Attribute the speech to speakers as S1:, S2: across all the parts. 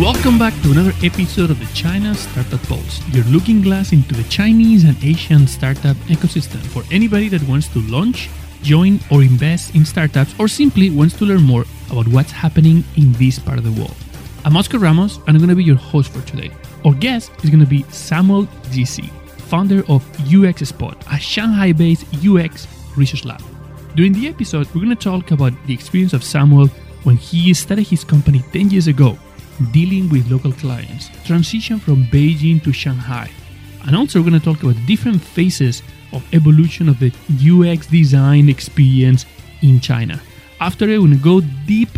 S1: Welcome back to another episode of the China Startup Pulse, your looking glass into the Chinese and Asian startup ecosystem for anybody that wants to launch, join, or invest in startups, or simply wants to learn more about what's happening in this part of the world. I'm Oscar Ramos, and I'm going to be your host for today. Our guest is going to be Samuel Jisi, founder of UX Spot, a Shanghai based UX research lab. During the episode, we're going to talk about the experience of Samuel when he started his company 10 years ago dealing with local clients, transition from Beijing to Shanghai. And also, we're going to talk about different phases of evolution of the UX design experience in China. After it, we're going to go deep,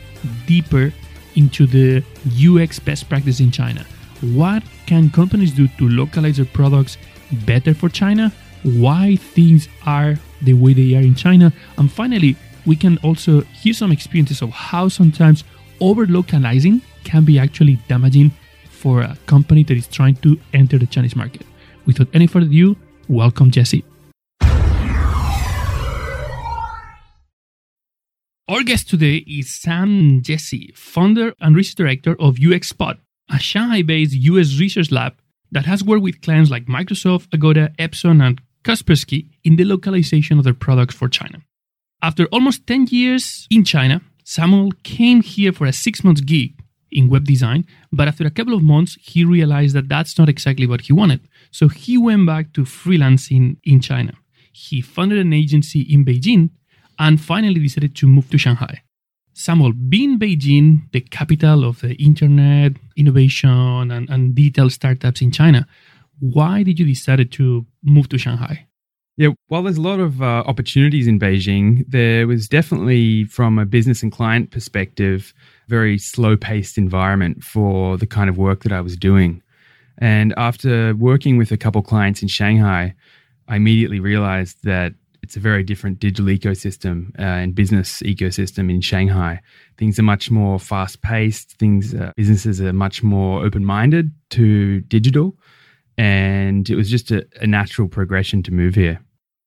S1: deeper into the UX best practice in China. What can companies do to localize their products better for China? Why things are the way they are in China? And finally, we can also hear some experiences of how sometimes over localizing can be actually damaging for a company that is trying to enter the Chinese market. Without any further ado, welcome Jesse. Our guest today is Sam Jesse, founder and research director of UXSpot, a Shanghai-based UX research lab that has worked with clients like Microsoft, Agoda, Epson, and Kaspersky in the localization of their products for China. After almost 10 years in China, Samuel came here for a six month gig in web design, but after a couple of months, he realized that that's not exactly what he wanted. So he went back to freelancing in China. He founded an agency in Beijing and finally decided to move to Shanghai. Samuel, being Beijing, the capital of the internet, innovation, and, and digital startups in China, why did you decide to move to Shanghai?
S2: Yeah, while there's a lot of uh, opportunities in Beijing, there was definitely, from a business and client perspective, very slow paced environment for the kind of work that I was doing. And after working with a couple clients in Shanghai, I immediately realized that it's a very different digital ecosystem uh, and business ecosystem in Shanghai. Things are much more fast paced. Things uh, businesses are much more open minded to digital, and it was just a, a natural progression to move here.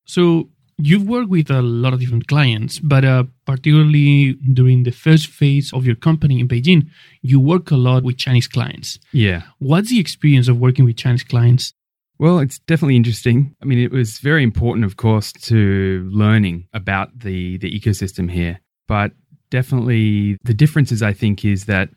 S1: So you've worked with a lot of different clients, but uh, particularly during the first phase of your company in Beijing, you work a lot with Chinese clients.
S2: Yeah.
S1: What's the experience of working with Chinese clients?
S2: Well, it's definitely interesting. I mean, it was very important, of course, to learning about the the ecosystem here. But definitely, the differences I think is that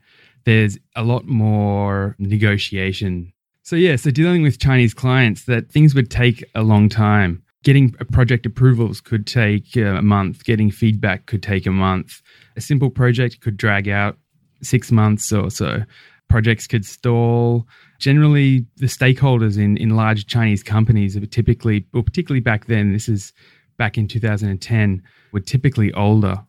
S2: there's a lot more negotiation. So yeah, so dealing with Chinese clients, that things would take a long time getting project approvals could take uh, a month, getting feedback could take a month. A simple project could drag out six months or so. Projects could stall. Generally, the stakeholders in, in large Chinese companies are typically, well, particularly back then, this is back in 2010, were typically older.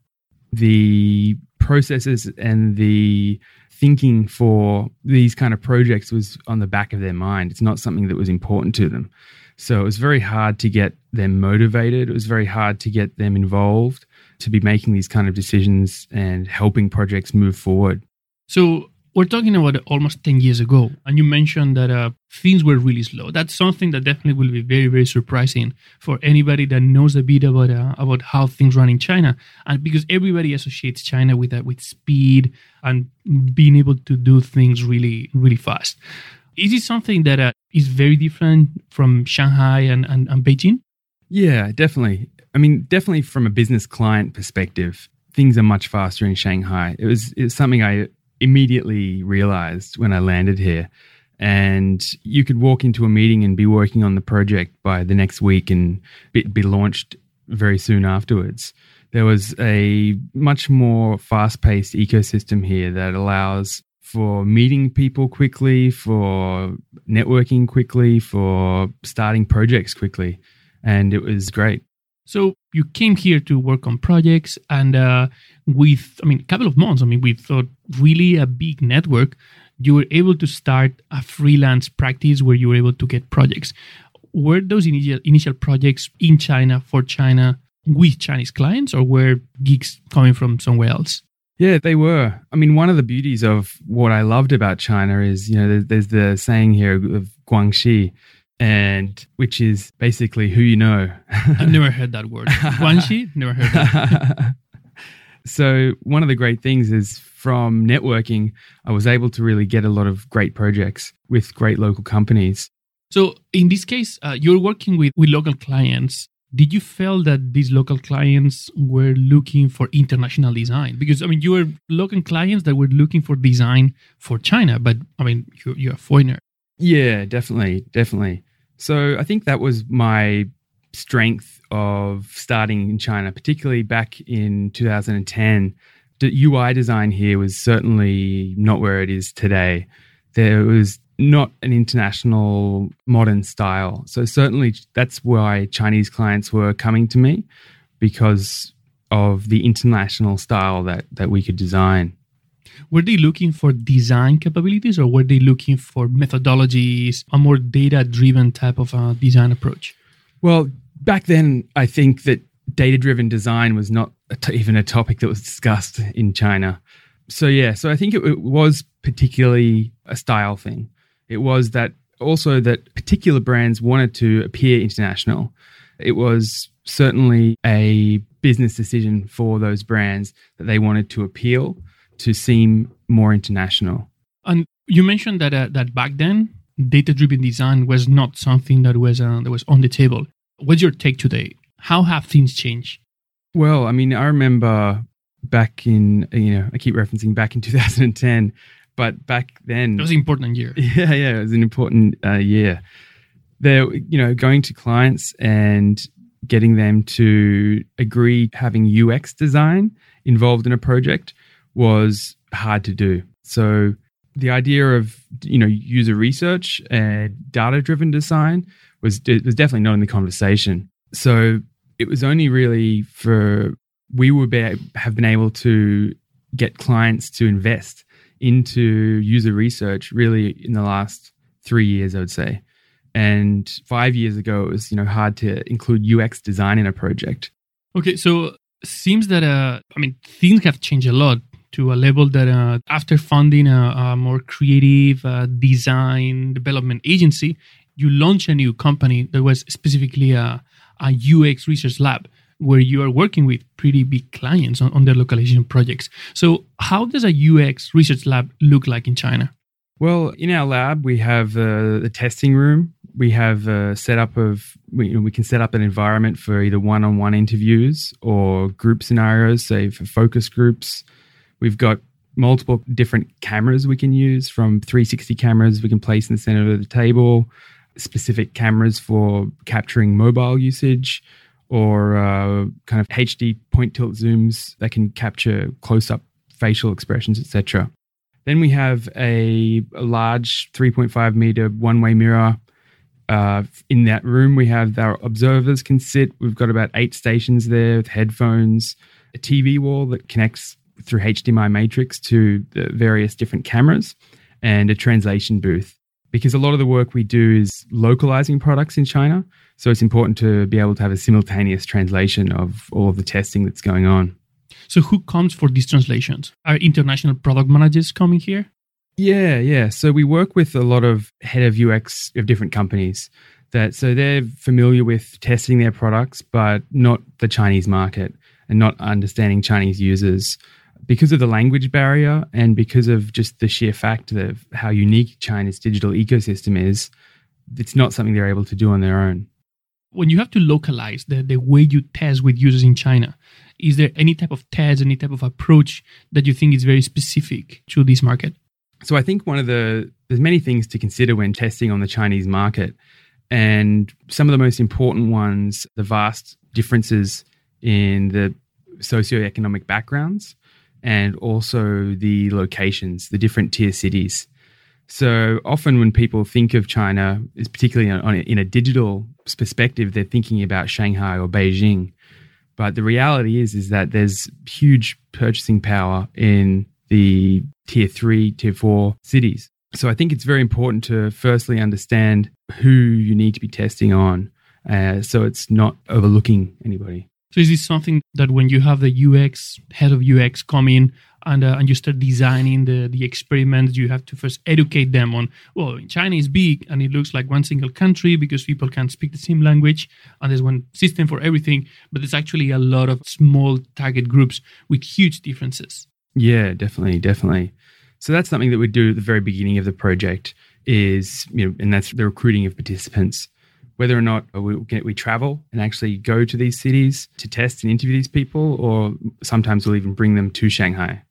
S2: The processes and the thinking for these kind of projects was on the back of their mind. It's not something that was important to them. So it was very hard to get them motivated. It was very hard to get them involved to be making these kind of decisions and helping projects move forward.
S1: So we're talking about almost 10 years ago, and you mentioned that uh, things were really slow. That's something that definitely will be very, very surprising for anybody that knows a bit about uh, about how things run in China, and because everybody associates China with that, uh, with speed and being able to do things really, really fast. Is it something that uh, is very different from Shanghai and, and, and Beijing?
S2: Yeah, definitely. I mean, definitely from a business client perspective, things are much faster in Shanghai. It was, it was something I immediately realized when I landed here. And you could walk into a meeting and be working on the project by the next week and be, be launched very soon afterwards. There was a much more fast paced ecosystem here that allows for meeting people quickly, for networking quickly, for starting projects quickly. And it was great.
S1: So you came here to work on projects, and uh, with, I mean, a couple of months, I mean, we thought really a big network, you were able to start a freelance practice where you were able to get projects. Were those initial, initial projects in China for China with Chinese clients, or were gigs coming from somewhere else?
S2: Yeah, they were. I mean, one of the beauties of what I loved about China is, you know, there's, there's the saying here of guanxi, and which is basically who you know.
S1: I've never heard that word. guanxi, never heard that.
S2: So, one of the great things is from networking, I was able to really get a lot of great projects with great local companies.
S1: So, in this case, uh, you're working with, with local clients. Did you feel that these local clients were looking for international design? Because, I mean, you were local clients that were looking for design for China, but I mean, you're, you're a foreigner.
S2: Yeah, definitely. Definitely. So, I think that was my strength of starting in China, particularly back in 2010. The UI design here was certainly not where it is today. There was not an international modern style. So, certainly, that's why Chinese clients were coming to me because of the international style that, that we could design.
S1: Were they looking for design capabilities or were they looking for methodologies, a more data driven type of uh, design approach?
S2: Well, back then, I think that data driven design was not a t- even a topic that was discussed in China. So, yeah, so I think it, it was particularly a style thing. It was that also that particular brands wanted to appear international. It was certainly a business decision for those brands that they wanted to appeal to seem more international.
S1: And you mentioned that uh, that back then data-driven design was not something that was uh, that was on the table. What's your take today? How have things changed?
S2: Well, I mean, I remember back in you know I keep referencing back in 2010, but back then
S1: it was an important year.
S2: Yeah, yeah, it was an important uh, year. There, you know, going to clients and getting them to agree having UX design involved in a project was hard to do. So the idea of you know user research and data driven design was was definitely not in the conversation. So it was only really for we would be, have been able to get clients to invest into user research really in the last three years, I would say. And five years ago, it was you know hard to include UX design in a project.
S1: Okay, so seems that uh, I mean things have changed a lot to a level that uh, after funding a, a more creative uh, design development agency, you launch a new company that was specifically a, a UX research lab where you are working with pretty big clients on, on their localization projects. So, how does a UX research lab look like in China?
S2: Well, in our lab, we have uh, the testing room. We have a setup of we, you know, we can set up an environment for either one-on-one interviews or group scenarios, say for focus groups. We've got multiple different cameras we can use from 360 cameras we can place in the center of the table, specific cameras for capturing mobile usage, or uh, kind of HD pan tilt zooms that can capture close up facial expressions, etc. Then we have a, a large 3.5 meter one way mirror. Uh, in that room, we have our observers can sit. We've got about eight stations there with headphones, a TV wall that connects through HDMI matrix to the various different cameras, and a translation booth. Because a lot of the work we do is localizing products in China. So it's important to be able to have a simultaneous translation of all of the testing that's going on.
S1: So, who comes for these translations? Are international product managers coming here?
S2: Yeah, yeah. So we work with a lot of head of UX of different companies that so they're familiar with testing their products, but not the Chinese market and not understanding Chinese users because of the language barrier and because of just the sheer fact of how unique China's digital ecosystem is, it's not something they're able to do on their own.
S1: When you have to localize the, the way you test with users in China, is there any type of test, any type of approach that you think is very specific to this market?
S2: So I think one of the there's many things to consider when testing on the Chinese market. And some of the most important ones, the vast differences in the socioeconomic backgrounds and also the locations, the different tier cities. So often when people think of China, is particularly on, in a digital perspective, they're thinking about Shanghai or Beijing. But the reality is, is that there's huge purchasing power in the tier three, tier four cities. So I think it's very important to firstly understand who you need to be testing on, uh, so it's not overlooking anybody.
S1: So is this something that when you have the UX head of UX come in and uh, and you start designing the the experiments. You have to first educate them on well, China is big and it looks like one single country because people can't speak the same language, and there's one system for everything. But there's actually a lot of small target groups with huge differences.
S2: Yeah, definitely, definitely. So that's something that we do at the very beginning of the project is you know, and that's the recruiting of participants whether or not we, we travel and actually go to these cities to test and interview these people, or sometimes we'll even bring them to Shanghai.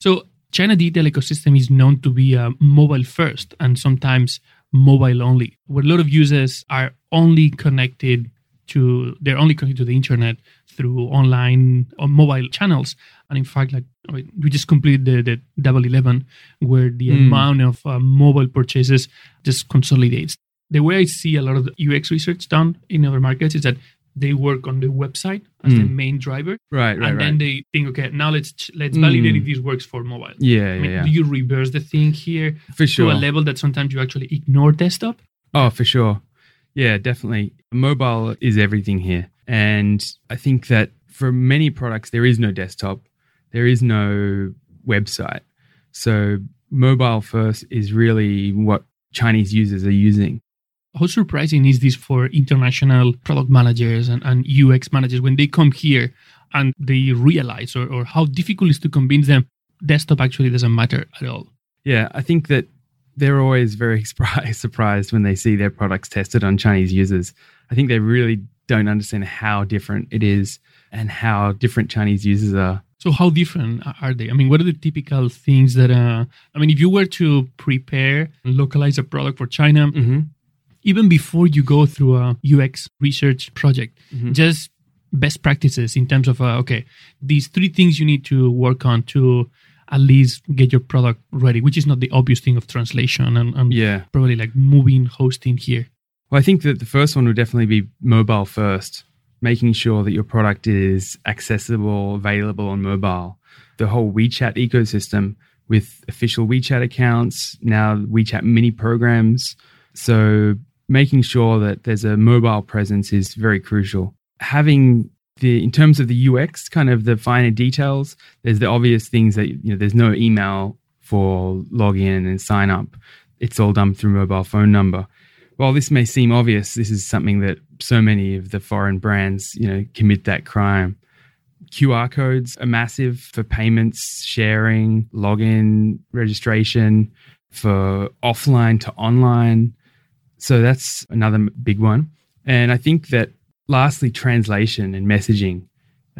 S1: So, China digital ecosystem is known to be uh, mobile first and sometimes mobile only, where a lot of users are only connected to they're only connected to the internet through online or mobile channels. And in fact, like I mean, we just completed the, the Double Eleven, where the mm. amount of uh, mobile purchases just consolidates the way I see a lot of the UX research done in other markets is that they work on the website as mm. the main driver,
S2: right? Right.
S1: And
S2: right.
S1: then they think, okay, now let's let's mm. validate if this works for mobile.
S2: Yeah, I mean,
S1: yeah, Do you reverse the thing here
S2: for sure
S1: to a level that sometimes you actually ignore desktop?
S2: Oh, for sure. Yeah, definitely. Mobile is everything here, and I think that for many products there is no desktop, there is no website, so mobile first is really what Chinese users are using
S1: how surprising is this for international product managers and, and UX managers when they come here and they realize or, or how difficult it is to convince them desktop actually doesn't matter at all?
S2: Yeah, I think that they're always very surprised when they see their products tested on Chinese users. I think they really don't understand how different it is and how different Chinese users are.
S1: So, how different are they? I mean, what are the typical things that, uh, I mean, if you were to prepare and localize a product for China, mm-hmm even before you go through a UX research project, mm-hmm. just best practices in terms of, uh, okay, these three things you need to work on to at least get your product ready, which is not the obvious thing of translation and, and
S2: yeah.
S1: probably like moving hosting here.
S2: Well, I think that the first one would definitely be mobile first, making sure that your product is accessible, available on mobile. The whole WeChat ecosystem with official WeChat accounts, now WeChat mini programs. So making sure that there's a mobile presence is very crucial. Having the in terms of the UX, kind of the finer details, there's the obvious things that you know there's no email for login and sign up. It's all done through mobile phone number. While this may seem obvious, this is something that so many of the foreign brands, you know, commit that crime. QR codes are massive for payments, sharing, login, registration, for offline to online. So that's another big one. And I think that lastly, translation and messaging,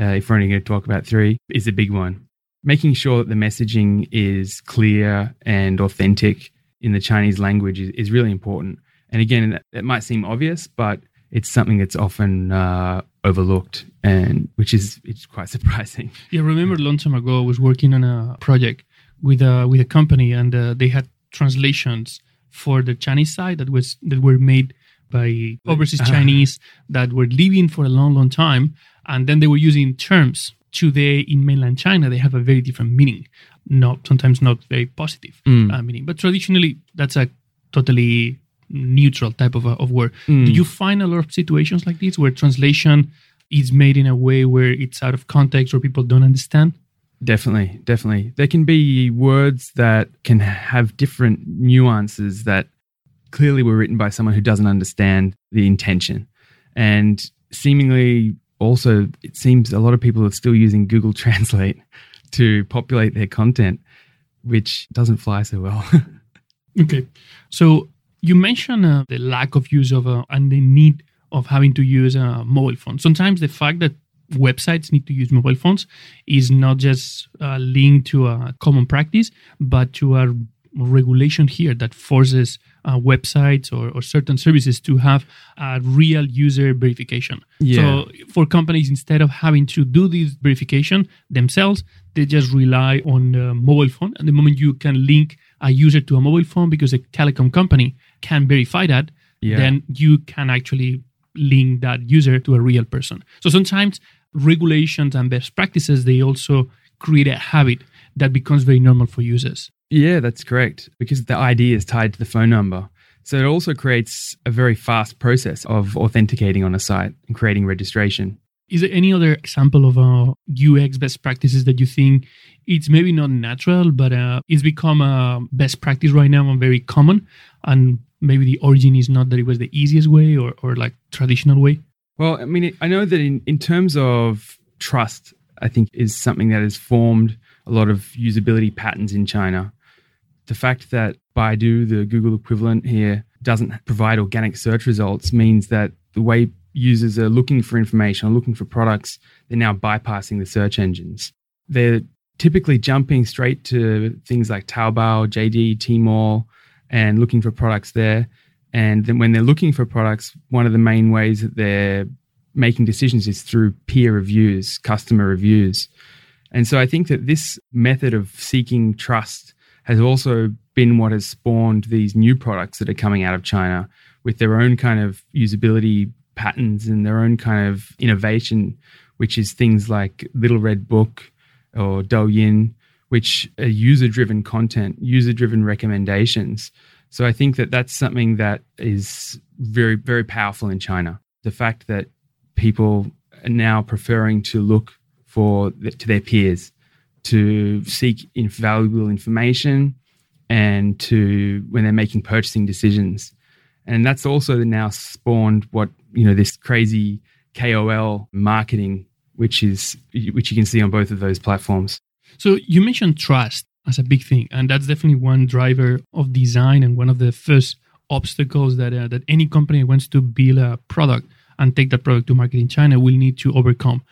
S2: uh, if we're only going to talk about three, is a big one. Making sure that the messaging is clear and authentic in the Chinese language is, is really important. And again, it might seem obvious, but it's something that's often uh, overlooked, and which is it's quite surprising.
S1: Yeah, I remember a long time ago, I was working on a project with a with a company, and uh, they had translations for the Chinese side that was that were made by overseas uh-huh. Chinese that were living for a long, long time, and then they were using terms today in mainland China. They have a very different meaning, not sometimes not very positive mm. uh, meaning, but traditionally that's a totally neutral type of, of word. Mm. Do you find a lot of situations like this where translation is made in a way where it's out of context or people don't understand?
S2: Definitely, definitely. There can be words that can have different nuances that clearly were written by someone who doesn't understand the intention. And seemingly, also, it seems a lot of people are still using Google Translate to populate their content, which doesn't fly so well.
S1: okay. So you mentioned uh, the lack of use of uh, and the need of having to use a mobile phone. Sometimes the fact that websites need to use mobile phones is not just uh, linked to a common practice, but to a regulation here that forces uh, websites or, or, certain services to have a real user verification.
S2: Yeah.
S1: So for companies, instead of having to do this verification themselves, they just rely on a mobile phone. And the moment you can link a user to a mobile phone because a telecom company can verify that, yeah. then you can actually link that user to a real person. So sometimes regulations and best practices, they also create a habit that becomes very normal for users.
S2: Yeah, that's correct. Because the ID is tied to the phone number. So it also creates a very fast process of authenticating on a site and creating registration.
S1: Is there any other example of uh, UX best practices that you think it's maybe not natural, but uh, it's become a best practice right now and very common? And maybe the origin is not that it was the easiest way or, or like traditional way?
S2: Well, I mean, I know that in, in terms of trust, I think is something that has formed a lot of usability patterns in China. The fact that Baidu, the Google equivalent here, doesn't provide organic search results means that the way users are looking for information or looking for products, they're now bypassing the search engines. They're typically jumping straight to things like Taobao, JD, Tmall, and looking for products there. And then when they're looking for products, one of the main ways that they're making decisions is through peer reviews, customer reviews. And so I think that this method of seeking trust has also been what has spawned these new products that are coming out of China with their own kind of usability patterns and their own kind of innovation, which is things like Little Red Book or Douyin, which are user driven content, user driven recommendations. So I think that that's something that is very, very powerful in China. The fact that people are now preferring to look for to their peers to seek invaluable information and to when they're making purchasing decisions and that's also now spawned what you know this crazy KOL marketing, which is which you can see on both of those platforms.
S1: So you mentioned trust as a big thing, and that's definitely one driver of design and one of the first obstacles that uh, that any company wants to build a product and take that product to market in China will need to overcome.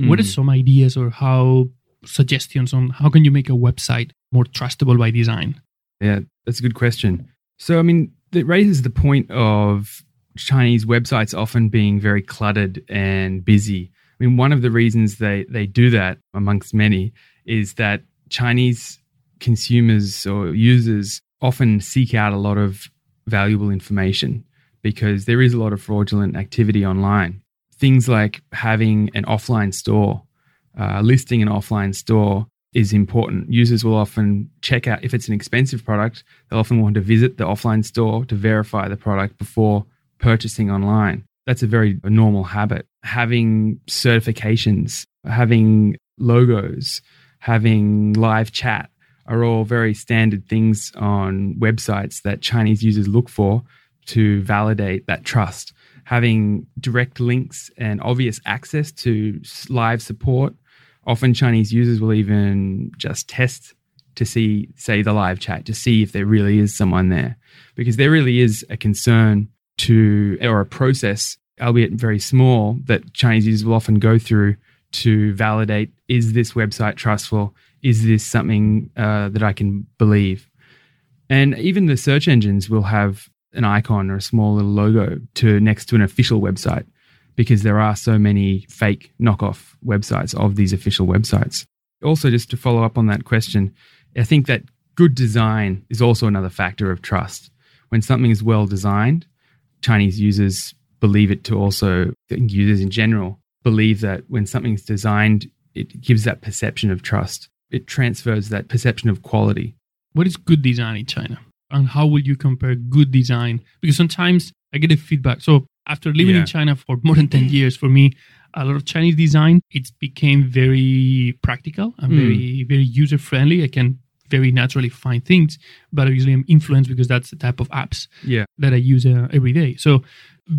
S1: Mm. What are some ideas or how suggestions on how can you make a website more trustable by design?
S2: Yeah, that's a good question. So I mean, it raises the point of Chinese websites often being very cluttered and busy. I mean, one of the reasons they, they do that, amongst many, is that Chinese consumers or users often seek out a lot of valuable information because there is a lot of fraudulent activity online. Things like having an offline store, uh, listing an offline store is important. Users will often check out if it's an expensive product, they'll often want to visit the offline store to verify the product before purchasing online. That's a very normal habit. Having certifications, having logos, having live chat are all very standard things on websites that Chinese users look for to validate that trust. Having direct links and obvious access to live support often Chinese users will even just test to see, say, the live chat to see if there really is someone there. Because there really is a concern to, or a process, albeit very small, that Chinese users will often go through to validate is this website trustful? Is this something uh, that I can believe? And even the search engines will have an icon or a small little logo to next to an official website because there are so many fake knockoff websites of these official websites. Also, just to follow up on that question, I think that good design is also another factor of trust. When something is well designed, Chinese users believe it to also, users in general, believe that when something's designed, it gives that perception of trust. It transfers that perception of quality.
S1: What is good design in China? And how will you compare good design? Because sometimes I get a feedback. So after living yeah. in China for more than 10 years, for me, a lot of Chinese design, it became very practical and mm. very, very user friendly. I can very naturally find things, but I'm influenced because that's the type of apps
S2: yeah.
S1: that I use uh, every day. So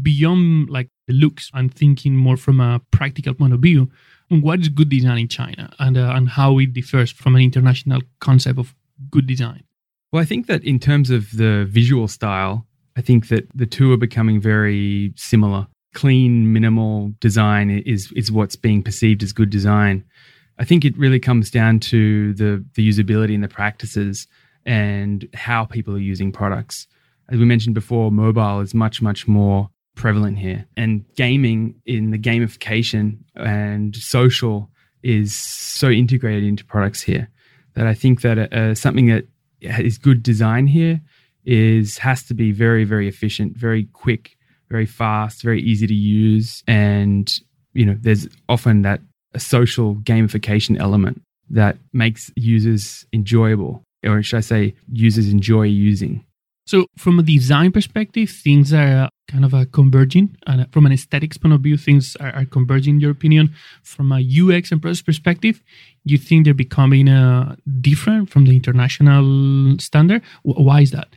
S1: beyond like the looks, I'm thinking more from a practical point of view what is good design in China and, uh, and how it differs from an international concept of good design.
S2: Well, I think that in terms of the visual style, I think that the two are becoming very similar. Clean, minimal design is is what's being perceived as good design. I think it really comes down to the the usability and the practices and how people are using products. As we mentioned before, mobile is much much more prevalent here, and gaming in the gamification and social is so integrated into products here that I think that uh, something that is good design here is has to be very very efficient, very quick, very fast, very easy to use, and you know there's often that social gamification element that makes users enjoyable, or should I say, users enjoy using.
S1: So, from a design perspective, things are uh, kind of a converging, and uh, from an aesthetics point of view, things are, are, converging. In your opinion, from a UX and process perspective, you think they're becoming uh, different from the international standard? Why is that?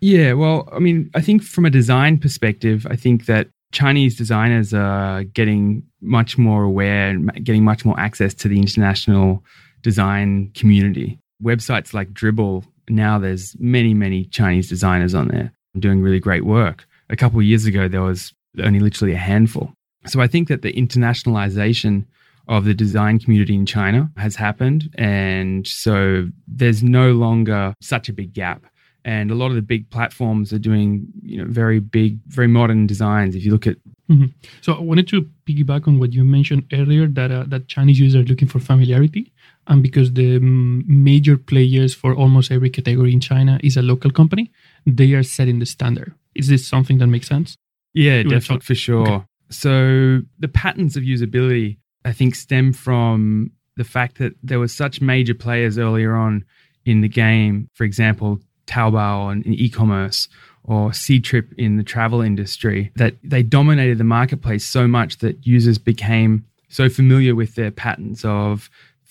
S2: Yeah, well, I mean, I think from a design perspective, I think that Chinese designers are getting much more aware and getting much more access to the international design community. Websites like Dribbble now there's many, many Chinese designers on there doing really great work. A couple of years ago, there was only literally a handful. So I think that the internationalization of the design community in China has happened. And so there's no longer such a big gap. And a lot of the big platforms are doing, you know, very big, very modern designs. If you look at
S1: Mm-hmm. So I wanted to piggyback on what you mentioned earlier that uh, that Chinese users are looking for familiarity and because the major players for almost every category in China is a local company, they are setting the standard. Is this something that makes sense?
S2: Yeah, definitely for sure. Okay. So the patterns of usability, I think, stem from the fact that there were such major players earlier on in the game. For example, Taobao and e-commerce, or Ctrip in the travel industry, that they dominated the marketplace so much that users became so familiar with their patterns of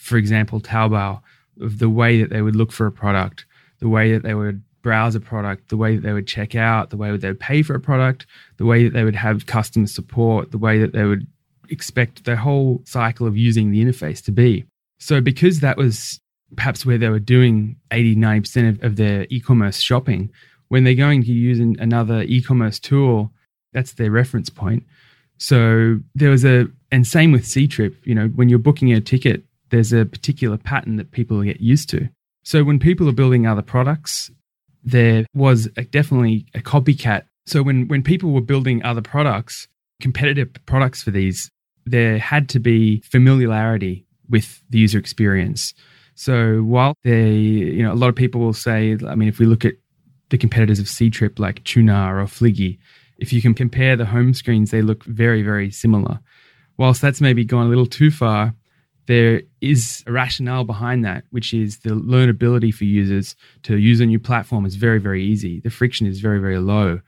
S2: for example, Taobao, of the way that they would look for a product, the way that they would browse a product, the way that they would check out, the way that they would pay for a product, the way that they would have customer support, the way that they would expect the whole cycle of using the interface to be. So, because that was perhaps where they were doing 80, 90% of, of their e commerce shopping, when they're going to use an, another e commerce tool, that's their reference point. So, there was a, and same with Ctrip, you know, when you're booking a ticket, there's a particular pattern that people get used to. So when people are building other products, there was a, definitely a copycat. So when when people were building other products, competitive products for these, there had to be familiarity with the user experience. So while they, you know, a lot of people will say, I mean, if we look at the competitors of Ctrip like Qunar or Fliggy, if you can compare the home screens, they look very, very similar. Whilst that's maybe gone a little too far, there is a rationale behind that, which is the learnability for users to use a new platform is very, very easy. The friction is very, very low.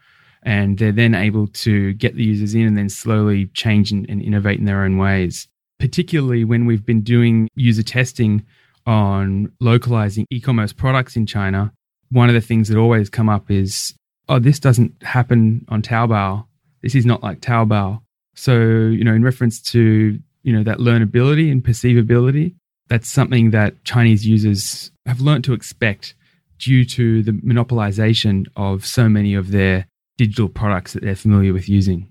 S2: And they're then able to get the users in and then slowly change and, and innovate in their own ways. Particularly when we've been doing user testing on localizing e commerce products in China, one of the things that always come up is, oh, this doesn't happen on Taobao. This is not like Taobao. So, you know, in reference to you know, that learnability and perceivability, that's something that Chinese users have learned to expect due to the monopolization of so many of their digital products that they're familiar with using.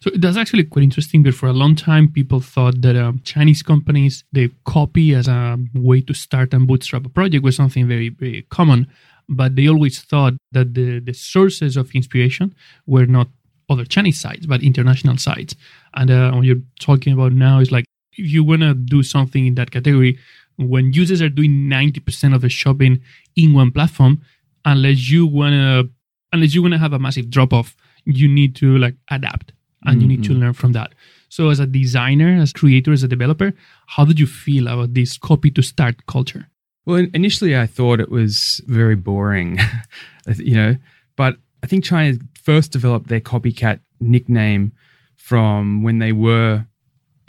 S1: So that's actually quite interesting. But for a long time, people thought that um, Chinese companies they copy as a way to start and bootstrap a project was something very very common. But they always thought that the the sources of inspiration were not other Chinese sites, but international sites. And uh, what you're talking about now is like if you want to do something in that category, when users are doing 90% of the shopping in one platform, unless you want to unless you want to have a massive drop off, you need to like adapt and mm-hmm. you need to mm-hmm. learn from that. So as a designer, as creator, as a developer, how did you feel about this copy to start culture?
S2: Well, initially I thought it was very boring, you know, but I think China first developed their copycat nickname from when they were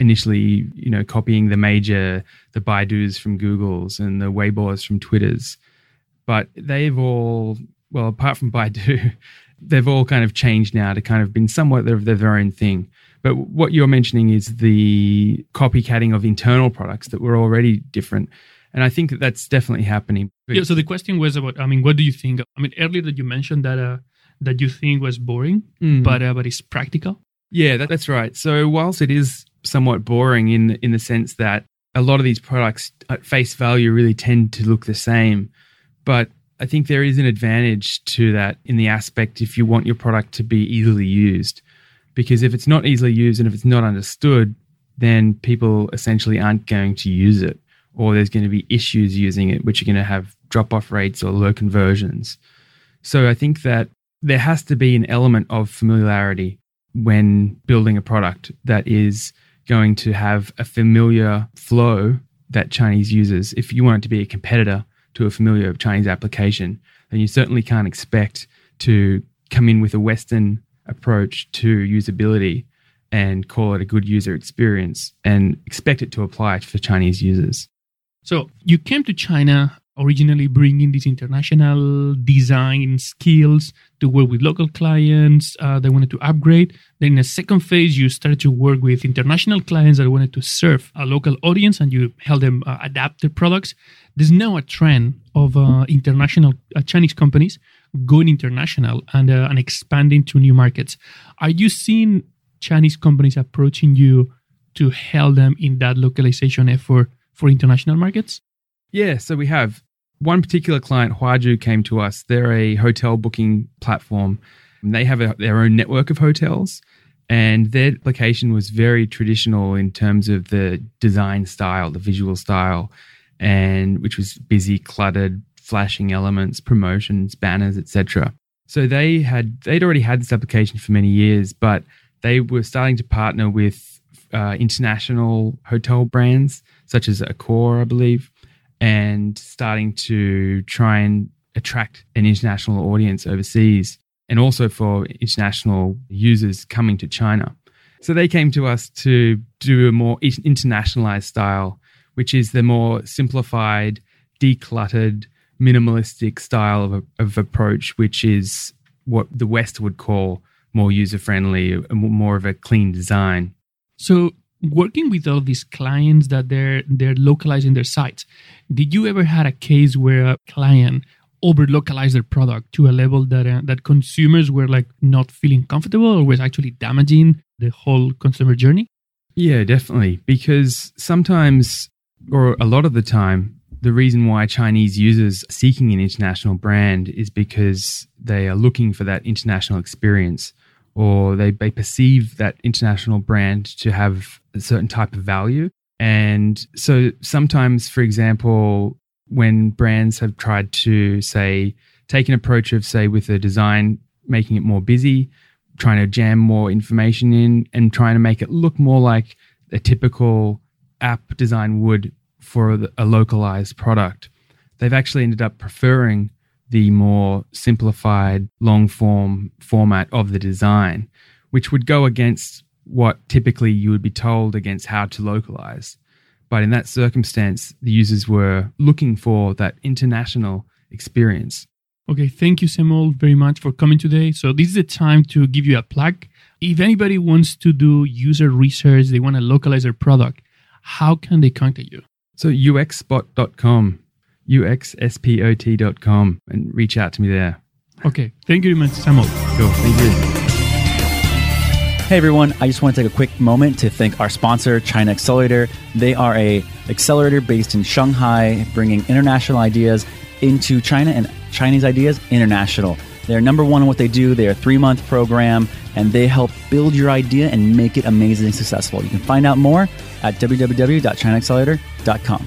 S2: initially, you know, copying the major, the Baidu's from Google's and the Weibo's from Twitter's. But they've all, well, apart from Baidu, they've all kind of changed now to kind of been somewhat of their own thing. But what you're mentioning is the copycatting of internal products that were already different. And I think that that's definitely happening.
S1: Yeah. So the question was about, I mean, what do you think? I mean, earlier that you mentioned that uh, that you think was boring, mm. but uh, but it's practical.
S2: Yeah, that, that's right. So whilst it is somewhat boring in in the sense that a lot of these products at face value really tend to look the same, but I think there is an advantage to that in the aspect if you want your product to be easily used. Because if it's not easily used and if it's not understood, then people essentially aren't going to use it, or there's going to be issues using it, which are going to have drop off rates or low conversions. So I think that there has to be an element of familiarity when building a product that is going to have a familiar flow that Chinese users, if you want it to be a competitor to a familiar Chinese application, then you certainly can't expect to come in with a Western approach to usability and call it a good user experience and expect it to apply for Chinese users.
S1: So you came to China originally bringing these international design skills to work with local clients uh, that wanted to upgrade. Then in a second phase, you started to work with international clients that wanted to serve a local audience and you help them uh, adapt their products. There's now a trend of uh, international uh, Chinese companies going international and, uh, and expanding to new markets. Are you seeing Chinese companies approaching you to help them in that localization effort for international markets?
S2: Yeah, so we have one particular client, Huazhu, came to us. They're a hotel booking platform. and They have a, their own network of hotels, and their application was very traditional in terms of the design style, the visual style, and which was busy, cluttered, flashing elements, promotions, banners, etc. So they had they'd already had this application for many years, but they were starting to partner with uh, international hotel brands such as Accor, I believe, and starting to try and attract an international audience overseas and also for international users coming to China. So they came to us to do a more internationalized style, which is the more simplified, decluttered, minimalistic style of, of approach, which is what the West would call more user friendly, more of a clean design.
S1: So, working with all these clients that they're they're localizing their sites, did you ever had a case where a client over localized their product to a level that uh, that consumers were like not feeling comfortable or was actually damaging the whole consumer journey?
S2: Yeah, definitely. Because sometimes, or a lot of the time, the reason why Chinese users seeking an international brand is because they are looking for that international experience or they, they perceive that international brand to have a certain type of value. And so sometimes, for example, when brands have tried to say take an approach of say with a design making it more busy trying to jam more information in and trying to make it look more like a typical app design would for a localized product. They've actually ended up preferring the more simplified long form format of the design, which would go against what typically you would be told against how to localize. But in that circumstance, the users were looking for that international experience.
S1: Okay, thank you, Samuel, very much for coming today. So, this is the time to give you a plug. If anybody wants to do user research, they want to localize their product, how can they contact you?
S2: So uxspot.com, uxspot.com, and reach out to me there.
S1: Okay. Thank you very much, Samuel.
S2: Sure. Thank you.
S3: Hey everyone, I just want to take a quick moment to thank our sponsor, China Accelerator. They are a accelerator based in Shanghai, bringing international ideas into China and Chinese ideas international. They're number one in what they do. They're a three month program and they help build your idea and make it amazingly successful. You can find out more at www.chinaaccelerator.com.